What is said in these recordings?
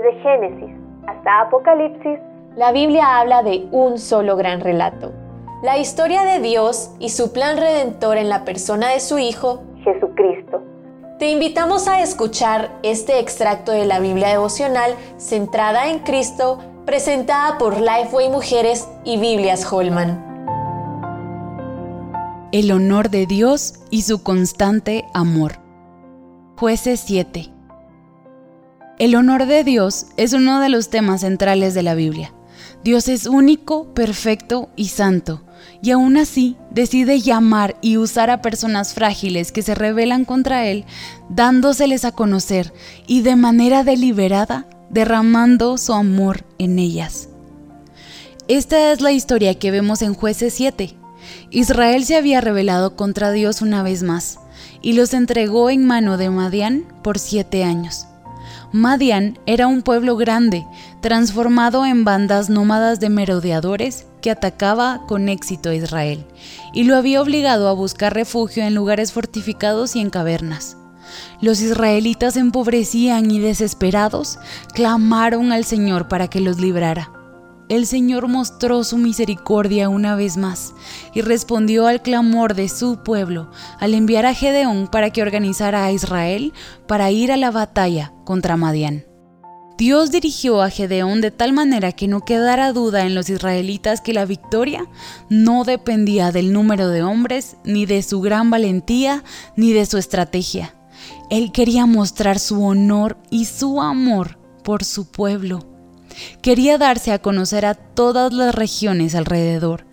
Desde Génesis hasta Apocalipsis, la Biblia habla de un solo gran relato. La historia de Dios y su plan redentor en la persona de su Hijo, Jesucristo. Te invitamos a escuchar este extracto de la Biblia devocional centrada en Cristo, presentada por Lifeway Mujeres y Biblias Holman. El honor de Dios y su constante amor. Jueces 7. El honor de Dios es uno de los temas centrales de la Biblia. Dios es único, perfecto y santo, y aún así decide llamar y usar a personas frágiles que se rebelan contra Él, dándoseles a conocer y de manera deliberada derramando su amor en ellas. Esta es la historia que vemos en jueces 7. Israel se había rebelado contra Dios una vez más y los entregó en mano de Madián por siete años. Madián era un pueblo grande, transformado en bandas nómadas de merodeadores que atacaba con éxito a Israel, y lo había obligado a buscar refugio en lugares fortificados y en cavernas. Los israelitas empobrecían y desesperados clamaron al Señor para que los librara el Señor mostró su misericordia una vez más y respondió al clamor de su pueblo al enviar a Gedeón para que organizara a Israel para ir a la batalla contra Madián. Dios dirigió a Gedeón de tal manera que no quedara duda en los israelitas que la victoria no dependía del número de hombres, ni de su gran valentía, ni de su estrategia. Él quería mostrar su honor y su amor por su pueblo quería darse a conocer a todas las regiones alrededor.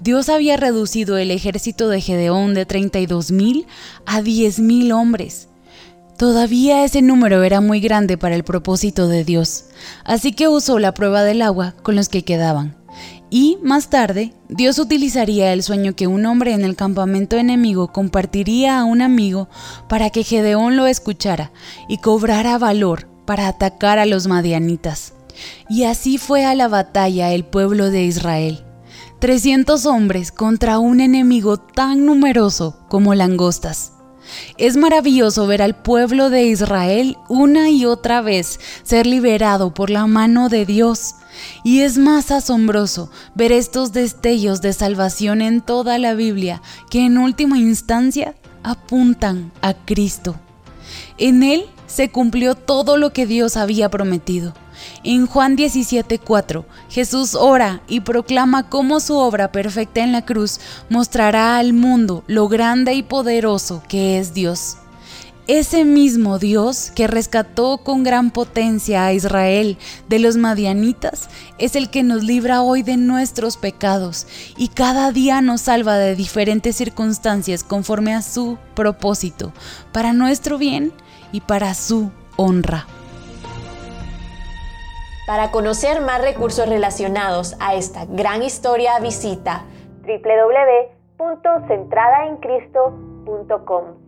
Dios había reducido el ejército de Gedeón de 32.000 a 10.000 hombres. Todavía ese número era muy grande para el propósito de Dios, así que usó la prueba del agua con los que quedaban. Y más tarde, Dios utilizaría el sueño que un hombre en el campamento enemigo compartiría a un amigo para que Gedeón lo escuchara y cobrara valor para atacar a los madianitas. Y así fue a la batalla el pueblo de Israel. 300 hombres contra un enemigo tan numeroso como langostas. Es maravilloso ver al pueblo de Israel una y otra vez ser liberado por la mano de Dios. Y es más asombroso ver estos destellos de salvación en toda la Biblia que en última instancia apuntan a Cristo. En Él se cumplió todo lo que Dios había prometido. En Juan 17:4, Jesús ora y proclama cómo su obra perfecta en la cruz mostrará al mundo lo grande y poderoso que es Dios. Ese mismo Dios que rescató con gran potencia a Israel de los madianitas es el que nos libra hoy de nuestros pecados y cada día nos salva de diferentes circunstancias conforme a su propósito, para nuestro bien y para su honra. Para conocer más recursos relacionados a esta gran historia, visita www.centradaencristo.com.